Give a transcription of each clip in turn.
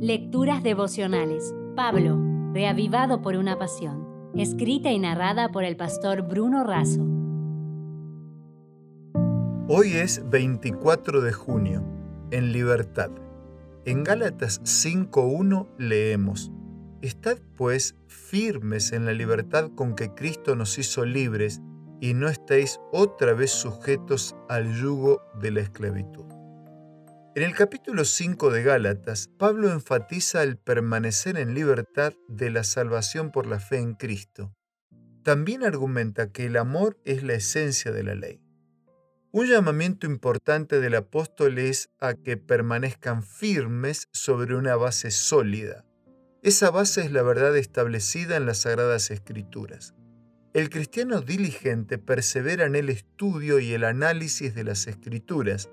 Lecturas devocionales. Pablo, reavivado por una pasión. Escrita y narrada por el pastor Bruno Razo. Hoy es 24 de junio, en libertad. En Gálatas 5.1 leemos, Estad pues firmes en la libertad con que Cristo nos hizo libres y no estéis otra vez sujetos al yugo de la esclavitud. En el capítulo 5 de Gálatas, Pablo enfatiza el permanecer en libertad de la salvación por la fe en Cristo. También argumenta que el amor es la esencia de la ley. Un llamamiento importante del apóstol es a que permanezcan firmes sobre una base sólida. Esa base es la verdad establecida en las Sagradas Escrituras. El cristiano diligente persevera en el estudio y el análisis de las Escrituras,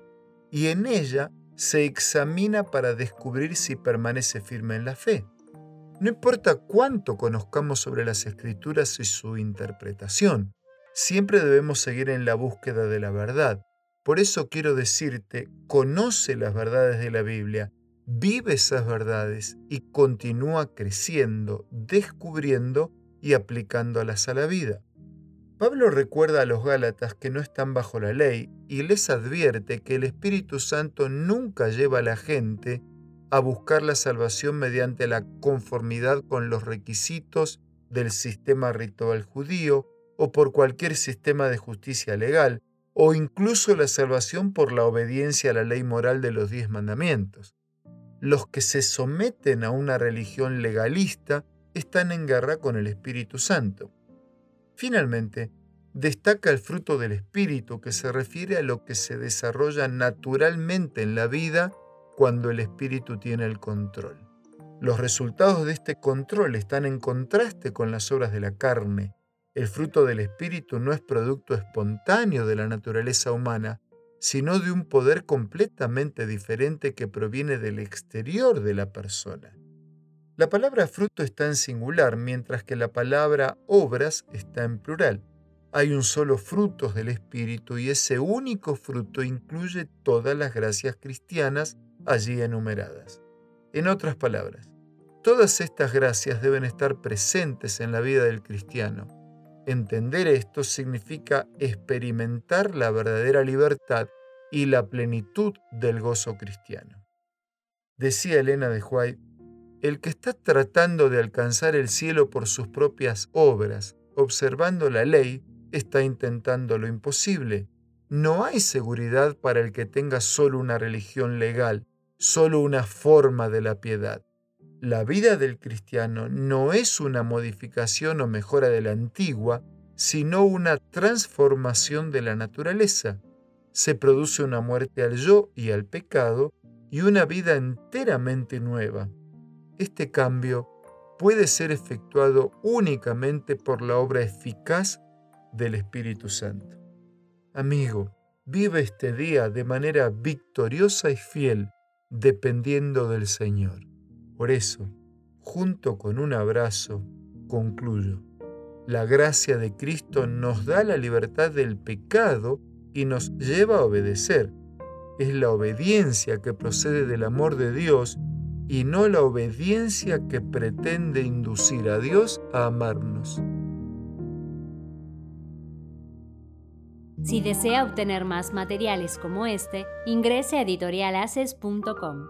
y en ella se examina para descubrir si permanece firme en la fe. No importa cuánto conozcamos sobre las escrituras y su interpretación, siempre debemos seguir en la búsqueda de la verdad. Por eso quiero decirte, conoce las verdades de la Biblia, vive esas verdades y continúa creciendo, descubriendo y aplicándolas a la vida. Pablo recuerda a los Gálatas que no están bajo la ley y les advierte que el Espíritu Santo nunca lleva a la gente a buscar la salvación mediante la conformidad con los requisitos del sistema ritual judío o por cualquier sistema de justicia legal, o incluso la salvación por la obediencia a la ley moral de los diez mandamientos. Los que se someten a una religión legalista están en guerra con el Espíritu Santo. Finalmente, destaca el fruto del Espíritu que se refiere a lo que se desarrolla naturalmente en la vida cuando el Espíritu tiene el control. Los resultados de este control están en contraste con las obras de la carne. El fruto del Espíritu no es producto espontáneo de la naturaleza humana, sino de un poder completamente diferente que proviene del exterior de la persona. La palabra fruto está en singular, mientras que la palabra obras está en plural. Hay un solo fruto del Espíritu y ese único fruto incluye todas las gracias cristianas allí enumeradas. En otras palabras, todas estas gracias deben estar presentes en la vida del cristiano. Entender esto significa experimentar la verdadera libertad y la plenitud del gozo cristiano. Decía Elena de White, el que está tratando de alcanzar el cielo por sus propias obras, observando la ley, está intentando lo imposible. No hay seguridad para el que tenga solo una religión legal, solo una forma de la piedad. La vida del cristiano no es una modificación o mejora de la antigua, sino una transformación de la naturaleza. Se produce una muerte al yo y al pecado y una vida enteramente nueva. Este cambio puede ser efectuado únicamente por la obra eficaz del Espíritu Santo. Amigo, vive este día de manera victoriosa y fiel, dependiendo del Señor. Por eso, junto con un abrazo, concluyo. La gracia de Cristo nos da la libertad del pecado y nos lleva a obedecer. Es la obediencia que procede del amor de Dios y no la obediencia que pretende inducir a Dios a amarnos. Si desea obtener más materiales como este, ingrese a editorialaces.com.